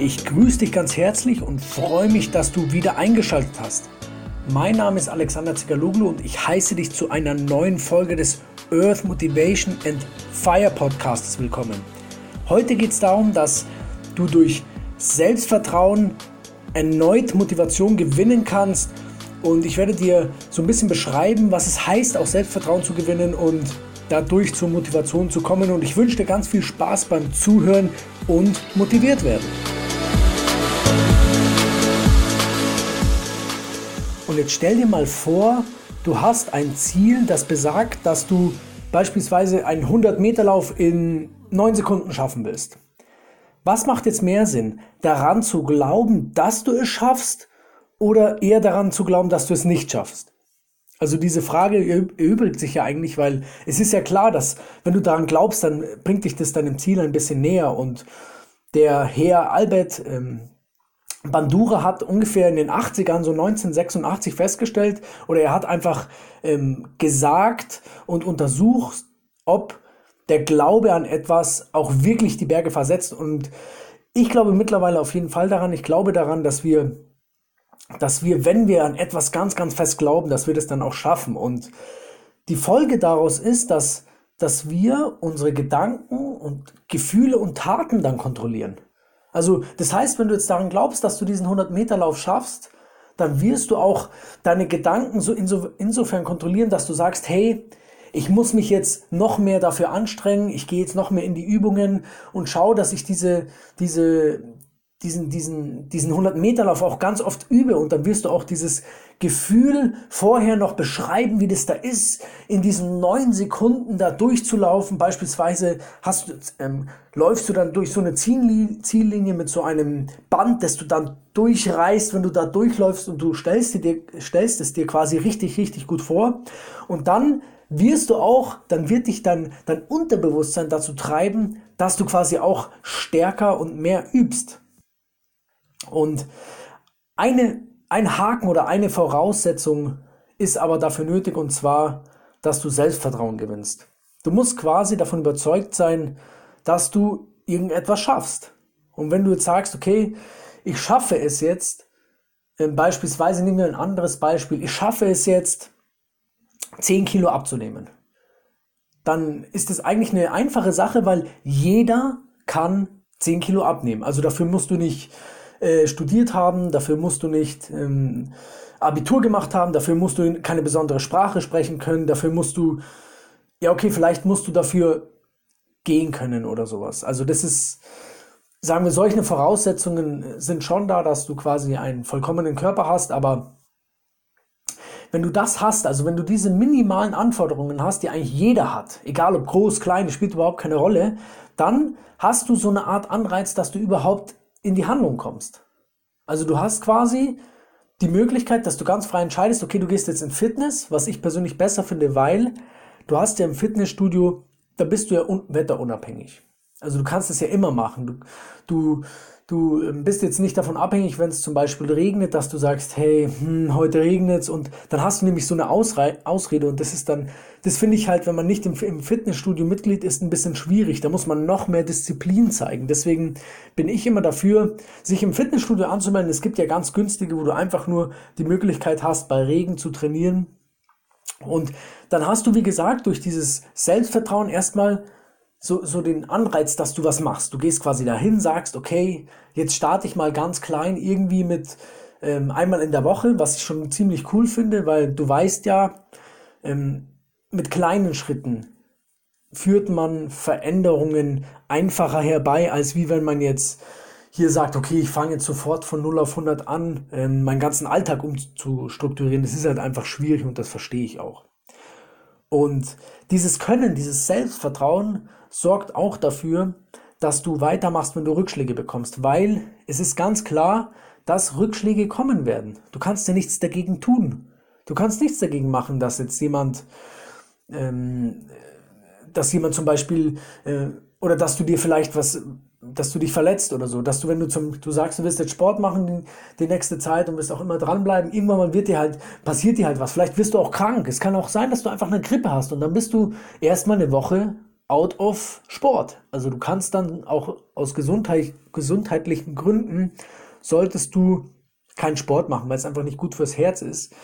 Ich grüße dich ganz herzlich und freue mich, dass du wieder eingeschaltet hast. Mein Name ist Alexander Zigaloglu und ich heiße dich zu einer neuen Folge des Earth Motivation and Fire Podcasts willkommen. Heute geht es darum, dass du durch Selbstvertrauen erneut Motivation gewinnen kannst und ich werde dir so ein bisschen beschreiben, was es heißt, auch Selbstvertrauen zu gewinnen und dadurch zur Motivation zu kommen. Und ich wünsche dir ganz viel Spaß beim Zuhören und motiviert werden. Und jetzt stell dir mal vor, du hast ein Ziel, das besagt, dass du beispielsweise einen 100-Meter-Lauf in 9 Sekunden schaffen willst. Was macht jetzt mehr Sinn? Daran zu glauben, dass du es schaffst oder eher daran zu glauben, dass du es nicht schaffst? Also diese Frage erübrigt sich ja eigentlich, weil es ist ja klar, dass wenn du daran glaubst, dann bringt dich das deinem Ziel ein bisschen näher. Und der Herr Albert ähm, Bandura hat ungefähr in den 80ern, so 1986 festgestellt, oder er hat einfach ähm, gesagt und untersucht, ob der Glaube an etwas auch wirklich die Berge versetzt. Und ich glaube mittlerweile auf jeden Fall daran. Ich glaube daran, dass wir dass wir, wenn wir an etwas ganz, ganz fest glauben, dass wir das dann auch schaffen. Und die Folge daraus ist, dass, dass wir unsere Gedanken und Gefühle und Taten dann kontrollieren. Also das heißt, wenn du jetzt daran glaubst, dass du diesen 100-Meter-Lauf schaffst, dann wirst du auch deine Gedanken so inso, insofern kontrollieren, dass du sagst, hey, ich muss mich jetzt noch mehr dafür anstrengen, ich gehe jetzt noch mehr in die Übungen und schaue, dass ich diese, diese, diesen, diesen, diesen 100-Meter-Lauf auch ganz oft übe und dann wirst du auch dieses Gefühl vorher noch beschreiben, wie das da ist, in diesen neun Sekunden da durchzulaufen. Beispielsweise hast du, ähm, läufst du dann durch so eine Ziellinie mit so einem Band, das du dann durchreißt, wenn du da durchläufst und du stellst, dir, stellst es dir quasi richtig, richtig gut vor. Und dann wirst du auch, dann wird dich dann dein Unterbewusstsein dazu treiben, dass du quasi auch stärker und mehr übst. Und eine, ein Haken oder eine Voraussetzung ist aber dafür nötig und zwar, dass du Selbstvertrauen gewinnst. Du musst quasi davon überzeugt sein, dass du irgendetwas schaffst. Und wenn du jetzt sagst, okay, ich schaffe es jetzt, ähm, beispielsweise nehmen wir ein anderes Beispiel, ich schaffe es jetzt, 10 Kilo abzunehmen, dann ist es eigentlich eine einfache Sache, weil jeder kann 10 Kilo abnehmen. Also dafür musst du nicht äh, studiert haben, dafür musst du nicht ähm, Abitur gemacht haben, dafür musst du keine besondere Sprache sprechen können, dafür musst du, ja okay, vielleicht musst du dafür gehen können oder sowas. Also das ist, sagen wir, solche Voraussetzungen sind schon da, dass du quasi einen vollkommenen Körper hast, aber wenn du das hast, also wenn du diese minimalen Anforderungen hast, die eigentlich jeder hat, egal ob groß, klein, spielt überhaupt keine Rolle, dann hast du so eine Art Anreiz, dass du überhaupt in die Handlung kommst. Also du hast quasi die Möglichkeit, dass du ganz frei entscheidest, okay, du gehst jetzt in Fitness, was ich persönlich besser finde, weil du hast ja im Fitnessstudio, da bist du ja wetterunabhängig. Also du kannst es ja immer machen. Du, du Du ähm, bist jetzt nicht davon abhängig, wenn es zum Beispiel regnet, dass du sagst, hey, hm, heute regnet es und dann hast du nämlich so eine Ausre Ausrede und das ist dann, das finde ich halt, wenn man nicht im, im Fitnessstudio Mitglied ist, ein bisschen schwierig. Da muss man noch mehr Disziplin zeigen. Deswegen bin ich immer dafür, sich im Fitnessstudio anzumelden. Es gibt ja ganz günstige, wo du einfach nur die Möglichkeit hast, bei Regen zu trainieren. Und dann hast du, wie gesagt, durch dieses Selbstvertrauen erstmal so, so den Anreiz, dass du was machst. Du gehst quasi dahin, sagst, okay, jetzt starte ich mal ganz klein irgendwie mit ähm, einmal in der Woche, was ich schon ziemlich cool finde, weil du weißt ja, ähm, mit kleinen Schritten führt man Veränderungen einfacher herbei, als wie wenn man jetzt hier sagt, okay, ich fange jetzt sofort von 0 auf 100 an, ähm, meinen ganzen Alltag umzustrukturieren. Das ist halt einfach schwierig und das verstehe ich auch. Und dieses Können, dieses Selbstvertrauen sorgt auch dafür, dass du weitermachst, wenn du Rückschläge bekommst, weil es ist ganz klar, dass Rückschläge kommen werden. Du kannst ja nichts dagegen tun. Du kannst nichts dagegen machen, dass jetzt jemand, ähm, dass jemand zum Beispiel, äh, oder dass du dir vielleicht was dass du dich verletzt oder so, dass du, wenn du zum, du sagst, du willst jetzt Sport machen die, nächste Zeit und wirst auch immer dranbleiben, irgendwann mal wird dir halt, passiert dir halt was. Vielleicht wirst du auch krank. Es kann auch sein, dass du einfach eine Grippe hast und dann bist du erstmal eine Woche out of Sport. Also du kannst dann auch aus Gesundheit, gesundheitlichen Gründen solltest du keinen Sport machen, weil es einfach nicht gut fürs Herz ist.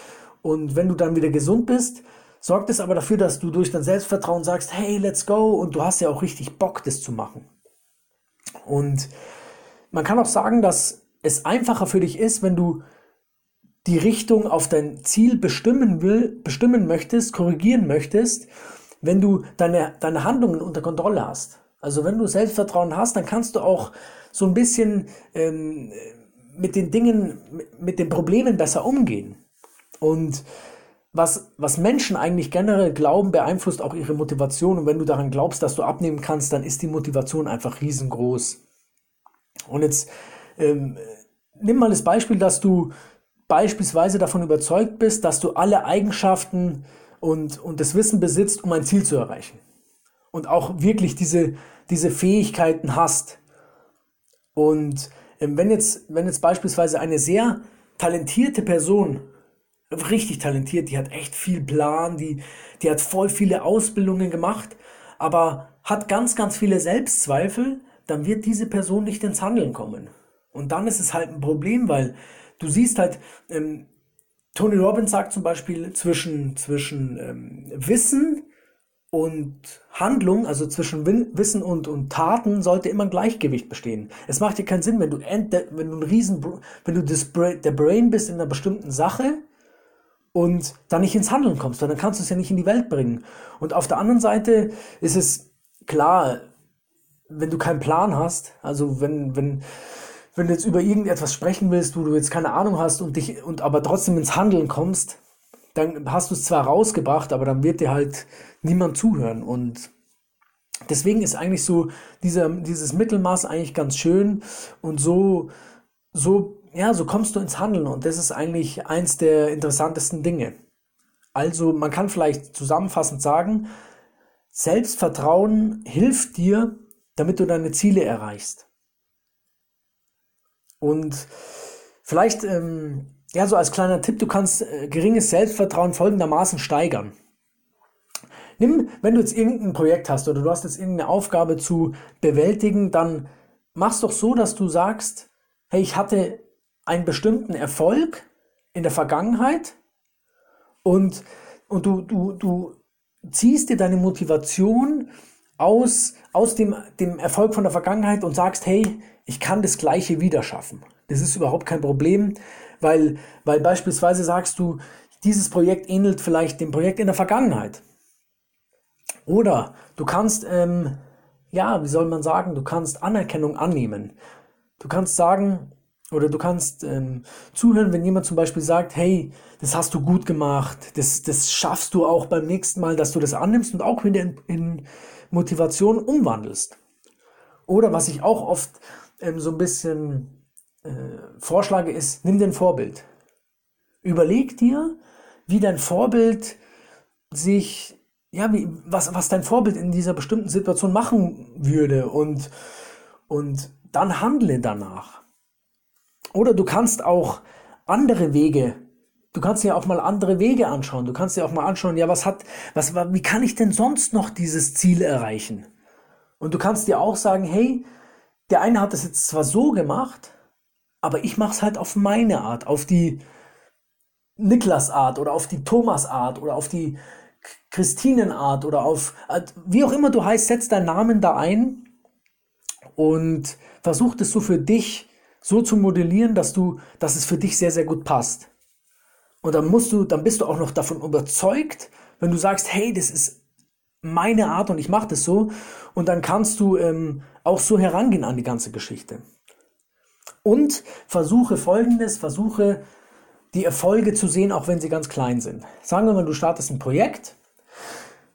Und wenn du dann wieder gesund bist, sorgt es aber dafür, dass du durch dein Selbstvertrauen sagst, hey, let's go und du hast ja auch richtig Bock, das zu machen. Und man kann auch sagen, dass es einfacher für dich ist, wenn du die Richtung auf dein Ziel bestimmen will, bestimmen möchtest, korrigieren möchtest, wenn du deine, deine Handlungen unter Kontrolle hast. Also wenn du Selbstvertrauen hast, dann kannst du auch so ein bisschen ähm, mit den Dingen, mit den Problemen besser umgehen. Und was, was Menschen eigentlich generell glauben, beeinflusst auch ihre Motivation. Und wenn du daran glaubst, dass du abnehmen kannst, dann ist die Motivation einfach riesengroß. Und jetzt ähm, nimm mal das Beispiel, dass du beispielsweise davon überzeugt bist, dass du alle Eigenschaften und, und das Wissen besitzt, um ein Ziel zu erreichen. Und auch wirklich diese, diese Fähigkeiten hast. Und ähm, wenn, jetzt, wenn jetzt beispielsweise eine sehr talentierte Person, richtig talentiert, die hat echt viel Plan, die, die hat voll viele Ausbildungen gemacht, aber hat ganz, ganz viele Selbstzweifel, dann wird diese Person nicht ins Handeln kommen. Und dann ist es halt ein Problem, weil du siehst halt, ähm, Tony Robbins sagt zum Beispiel zwischen, zwischen ähm, Wissen und Handlung, also zwischen Wissen und, und Taten, sollte immer ein Gleichgewicht bestehen. Es macht dir keinen Sinn, wenn du, wenn du ein Riesen, wenn du das, der Brain bist in einer bestimmten Sache und dann nicht ins Handeln kommst, weil dann kannst du es ja nicht in die Welt bringen. Und auf der anderen Seite ist es klar, wenn du keinen Plan hast, also wenn, wenn, wenn du jetzt über irgendetwas sprechen willst, wo du jetzt keine Ahnung hast und dich und aber trotzdem ins Handeln kommst, dann hast du es zwar rausgebracht, aber dann wird dir halt niemand zuhören. Und deswegen ist eigentlich so dieser, dieses Mittelmaß eigentlich ganz schön und so, so, ja, so kommst du ins Handeln und das ist eigentlich eins der interessantesten Dinge. Also man kann vielleicht zusammenfassend sagen, Selbstvertrauen hilft dir, damit du deine Ziele erreichst. Und vielleicht, ähm, ja, so als kleiner Tipp, du kannst äh, geringes Selbstvertrauen folgendermaßen steigern. Nimm, wenn du jetzt irgendein Projekt hast oder du hast jetzt irgendeine Aufgabe zu bewältigen, dann mach's doch so, dass du sagst, hey, ich hatte einen bestimmten Erfolg in der Vergangenheit und, und du, du, du ziehst dir deine Motivation aus, aus dem, dem Erfolg von der Vergangenheit und sagst, hey, ich kann das Gleiche wieder schaffen. Das ist überhaupt kein Problem, weil, weil beispielsweise sagst du, dieses Projekt ähnelt vielleicht dem Projekt in der Vergangenheit. Oder du kannst, ähm, ja, wie soll man sagen, du kannst Anerkennung annehmen. Du kannst sagen, oder du kannst ähm, zuhören, wenn jemand zum Beispiel sagt, hey, das hast du gut gemacht, das, das schaffst du auch beim nächsten Mal, dass du das annimmst und auch wieder in, in Motivation umwandelst. Oder was ich auch oft ähm, so ein bisschen äh, vorschlage, ist, nimm dir ein Vorbild. Überleg dir, wie dein Vorbild sich, ja, wie, was, was dein Vorbild in dieser bestimmten Situation machen würde und, und dann handle danach. Oder du kannst auch andere Wege Du kannst dir auch mal andere Wege anschauen. Du kannst dir auch mal anschauen, ja, was hat, was, wie kann ich denn sonst noch dieses Ziel erreichen? Und du kannst dir auch sagen, hey, der eine hat das jetzt zwar so gemacht, aber ich mache es halt auf meine Art, auf die Niklas-Art oder auf die Thomas-Art oder auf die Christinen-Art oder auf, äh, wie auch immer du heißt, setz deinen Namen da ein und versuch das so für dich so zu modellieren, dass du, dass es für dich sehr, sehr gut passt. Und dann musst du, dann bist du auch noch davon überzeugt, wenn du sagst, hey, das ist meine Art und ich mache das so. Und dann kannst du ähm, auch so herangehen an die ganze Geschichte. Und versuche folgendes, versuche die Erfolge zu sehen, auch wenn sie ganz klein sind. Sagen wir mal, du startest ein Projekt.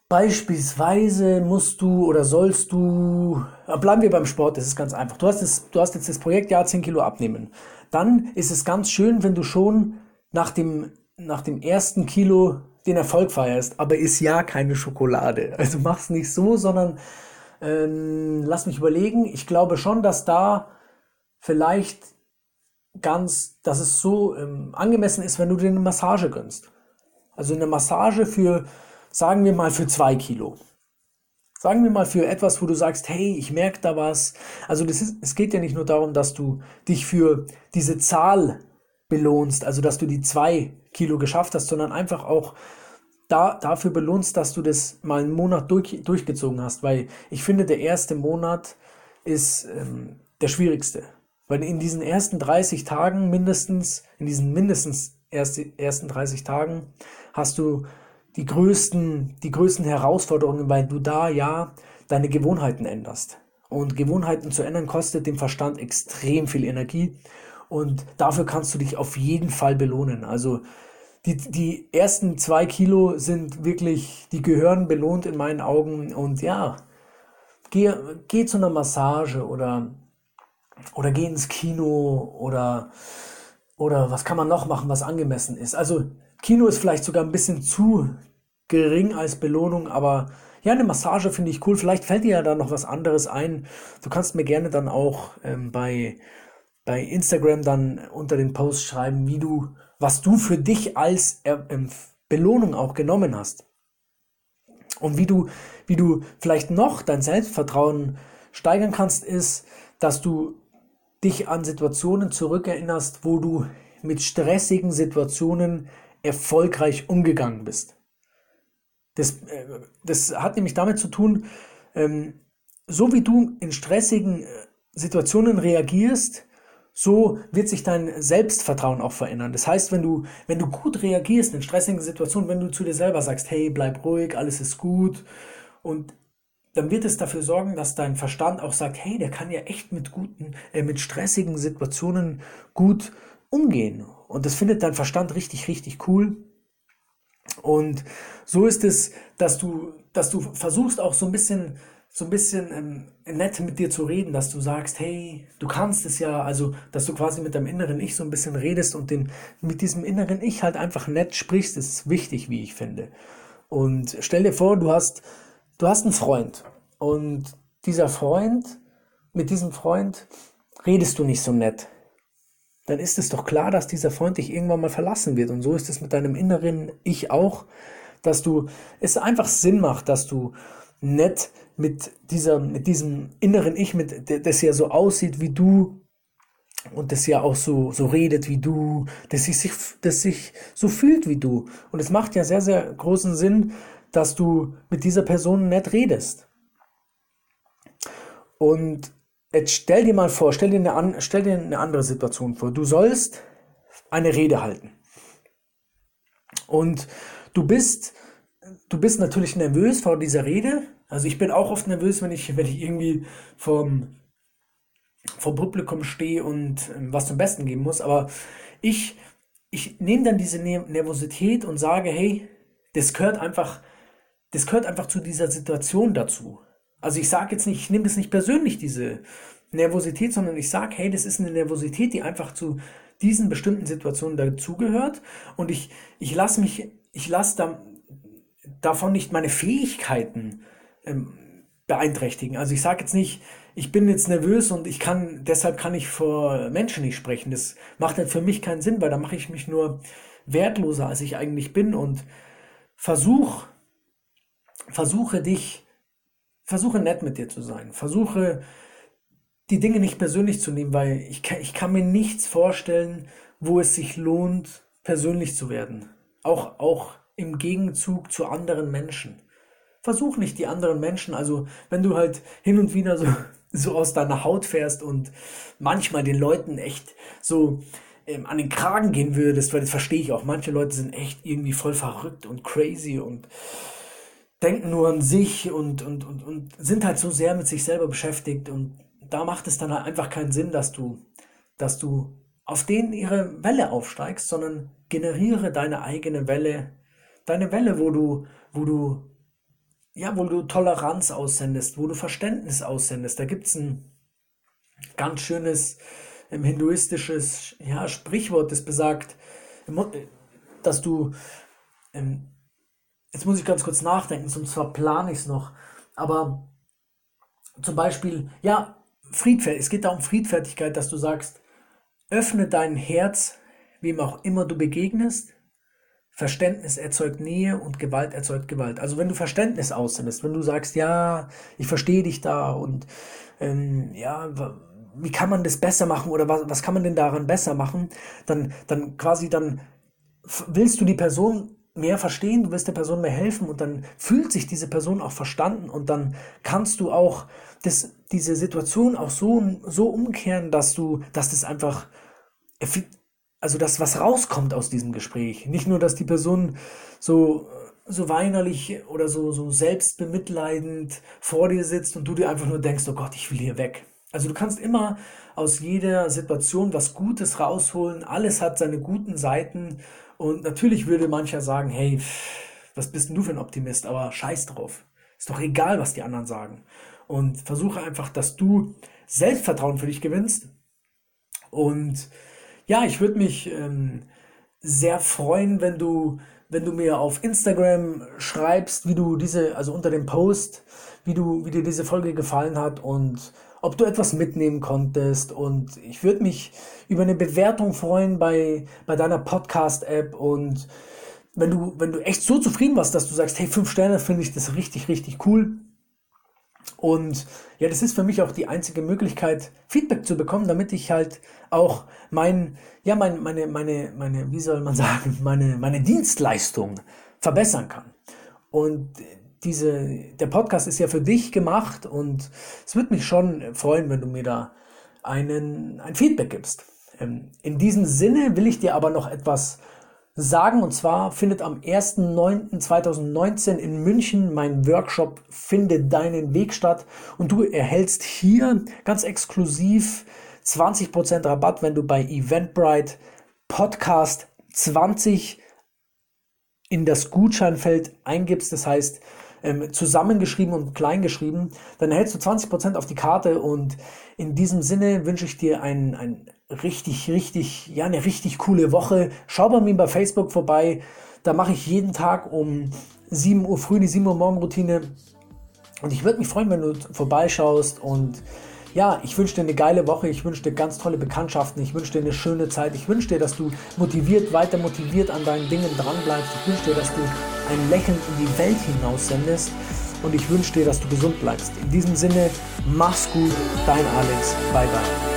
Beispielsweise musst du oder sollst du, äh, bleiben wir beim Sport, das ist ganz einfach. Du hast, das, du hast jetzt das Projekt, ja, 10 Kilo abnehmen. Dann ist es ganz schön, wenn du schon nach dem, nach dem ersten Kilo den Erfolg feierst, aber ist ja keine Schokolade. Also mach's nicht so, sondern ähm, lass mich überlegen. Ich glaube schon, dass da vielleicht ganz, dass es so ähm, angemessen ist, wenn du dir eine Massage gönnst. Also eine Massage für, sagen wir mal, für zwei Kilo. Sagen wir mal für etwas, wo du sagst, hey, ich merke da was. Also ist, es geht ja nicht nur darum, dass du dich für diese Zahl belohnst, also dass du die zwei Kilo geschafft hast, sondern einfach auch da, dafür belohnst, dass du das mal einen Monat durch, durchgezogen hast. Weil ich finde, der erste Monat ist ähm, der schwierigste. Weil in diesen ersten 30 Tagen mindestens, in diesen mindestens erste, ersten 30 Tagen hast du die größten, die größten Herausforderungen, weil du da ja deine Gewohnheiten änderst. Und Gewohnheiten zu ändern kostet dem Verstand extrem viel Energie. Und dafür kannst du dich auf jeden Fall belohnen. Also die, die ersten zwei Kilo sind wirklich, die gehören belohnt in meinen Augen. Und ja, geh, geh zu einer Massage oder, oder geh ins Kino oder, oder was kann man noch machen, was angemessen ist. Also Kino ist vielleicht sogar ein bisschen zu gering als Belohnung, aber ja, eine Massage finde ich cool. Vielleicht fällt dir ja da noch was anderes ein. Du kannst mir gerne dann auch ähm, bei, bei Instagram dann unter den Post schreiben, wie du, was du für dich als äh, ähm, Belohnung auch genommen hast. Und wie du, wie du vielleicht noch dein Selbstvertrauen steigern kannst, ist, dass du dich an Situationen zurückerinnerst, wo du mit stressigen Situationen erfolgreich umgegangen bist. Das, äh, das hat nämlich damit zu tun, ähm, so wie du in stressigen äh, Situationen reagierst, so wird sich dein Selbstvertrauen auch verändern. Das heißt, wenn du, wenn du gut reagierst in stressigen Situationen, wenn du zu dir selber sagst, hey, bleib ruhig, alles ist gut, und dann wird es dafür sorgen, dass dein Verstand auch sagt, hey, der kann ja echt mit guten, äh, mit stressigen Situationen gut umgehen. Und das findet dein Verstand richtig, richtig cool. Und so ist es, dass du, dass du versuchst auch so ein bisschen, so ein bisschen ähm, nett mit dir zu reden, dass du sagst, hey, du kannst es ja, also, dass du quasi mit deinem inneren Ich so ein bisschen redest und den, mit diesem inneren Ich halt einfach nett sprichst, ist wichtig, wie ich finde. Und stell dir vor, du hast, du hast einen Freund und dieser Freund, mit diesem Freund redest du nicht so nett dann ist es doch klar, dass dieser Freund dich irgendwann mal verlassen wird. Und so ist es mit deinem inneren Ich auch, dass du es einfach Sinn macht, dass du nett mit dieser, mit diesem inneren Ich, mit, das ja so aussieht wie du und das ja auch so, so redet wie du, das sich, das sich so fühlt wie du. Und es macht ja sehr, sehr großen Sinn, dass du mit dieser Person nett redest. Und Jetzt stell dir mal vor, stell dir, eine, stell dir eine andere Situation vor. Du sollst eine Rede halten. Und du bist, du bist natürlich nervös vor dieser Rede. Also ich bin auch oft nervös, wenn ich, wenn ich irgendwie vom, vom Publikum stehe und ähm, was zum Besten geben muss. Aber ich, ich nehme dann diese Nervosität und sage, hey, das gehört einfach, das gehört einfach zu dieser Situation dazu. Also ich sage jetzt nicht, ich nehme das nicht persönlich, diese Nervosität, sondern ich sage, hey, das ist eine Nervosität, die einfach zu diesen bestimmten Situationen dazugehört und ich, ich lasse mich, ich lasse da, davon nicht meine Fähigkeiten ähm, beeinträchtigen. Also ich sage jetzt nicht, ich bin jetzt nervös und ich kann, deshalb kann ich vor Menschen nicht sprechen. Das macht halt für mich keinen Sinn, weil da mache ich mich nur wertloser, als ich eigentlich bin und versuch, versuche dich versuche nett mit dir zu sein. Versuche die Dinge nicht persönlich zu nehmen, weil ich kann, ich kann mir nichts vorstellen, wo es sich lohnt, persönlich zu werden. Auch, auch im Gegenzug zu anderen Menschen. Versuch nicht die anderen Menschen, also wenn du halt hin und wieder so, so aus deiner Haut fährst und manchmal den Leuten echt so ähm, an den Kragen gehen würdest, weil das verstehe ich auch. Manche Leute sind echt irgendwie voll verrückt und crazy und denken nur an sich und, und, und, und sind halt so sehr mit sich selber beschäftigt und da macht es dann halt einfach keinen Sinn, dass du, dass du auf denen ihre Welle aufsteigst, sondern generiere deine eigene Welle, deine Welle, wo du, wo du, ja, wo du Toleranz aussendest, wo du Verständnis aussendest. Da gibt es ein ganz schönes ähm, hinduistisches ja, Sprichwort, das besagt, dass du ähm, Jetzt muss ich ganz kurz nachdenken, sonst verplane ich es noch. Aber zum Beispiel, ja, Friedfertigkeit, es geht da um Friedfertigkeit, dass du sagst, öffne dein Herz, wem auch immer du begegnest, Verständnis erzeugt Nähe und Gewalt erzeugt Gewalt. Also wenn du Verständnis aussendest, wenn du sagst, ja, ich verstehe dich da und ähm, ja, wie kann man das besser machen oder was, was kann man denn daran besser machen, dann, dann quasi dann willst du die Person mehr verstehen, du willst der Person mehr helfen und dann fühlt sich diese Person auch verstanden und dann kannst du auch das, diese Situation auch so, so umkehren, dass du, dass das einfach also das, was rauskommt aus diesem Gespräch. Nicht nur, dass die Person so, so weinerlich oder so, so selbstbemitleidend vor dir sitzt und du dir einfach nur denkst, oh Gott, ich will hier weg. Also du kannst immer aus jeder Situation was Gutes rausholen. Alles hat seine guten Seiten. Und natürlich würde mancher sagen, hey, was bist denn du für ein Optimist? Aber scheiß drauf. Ist doch egal, was die anderen sagen. Und versuche einfach, dass du Selbstvertrauen für dich gewinnst und ja, ich würde mich ähm, sehr freuen, wenn du, wenn du mir auf Instagram schreibst, wie du diese, also unter dem Post, wie du, wie dir diese Folge gefallen hat und ob du etwas mitnehmen konntest. Und ich würde mich über eine Bewertung freuen bei, bei deiner Podcast-App und wenn du, wenn du echt so zufrieden warst, dass du sagst, hey, fünf Sterne finde ich das richtig, richtig cool, und ja, das ist für mich auch die einzige Möglichkeit, Feedback zu bekommen, damit ich halt auch mein, ja, mein, meine, meine, meine, wie soll man sagen, meine, meine Dienstleistung verbessern kann. Und diese, der Podcast ist ja für dich gemacht und es würde mich schon freuen, wenn du mir da einen, ein Feedback gibst. Ähm, in diesem Sinne will ich dir aber noch etwas sagen. Und zwar findet am 1.9.2019 in München mein Workshop Finde deinen Weg statt. Und du erhältst hier ganz exklusiv 20% Rabatt, wenn du bei Eventbrite Podcast 20 in das Gutscheinfeld eingibst. Das heißt, ähm, zusammengeschrieben und kleingeschrieben, dann erhältst du 20% auf die Karte und in diesem Sinne wünsche ich dir ein, ein richtig, richtig, ja, eine richtig coole Woche. Schau bei mir bei Facebook vorbei. Da mache ich jeden Tag um 7 Uhr früh die 7 Uhr Morgenroutine. Und ich würde mich freuen, wenn du vorbeischaust. Und ja, ich wünsche dir eine geile Woche. Ich wünsche dir ganz tolle Bekanntschaften. Ich wünsche dir eine schöne Zeit. Ich wünsche dir, dass du motiviert, weiter motiviert an deinen Dingen dranbleibst. Ich wünsche dir, dass du ein Lächeln in die Welt hinaus sendest. Und ich wünsche dir, dass du gesund bleibst. In diesem Sinne, mach's gut. Dein Alex. Bye, bye.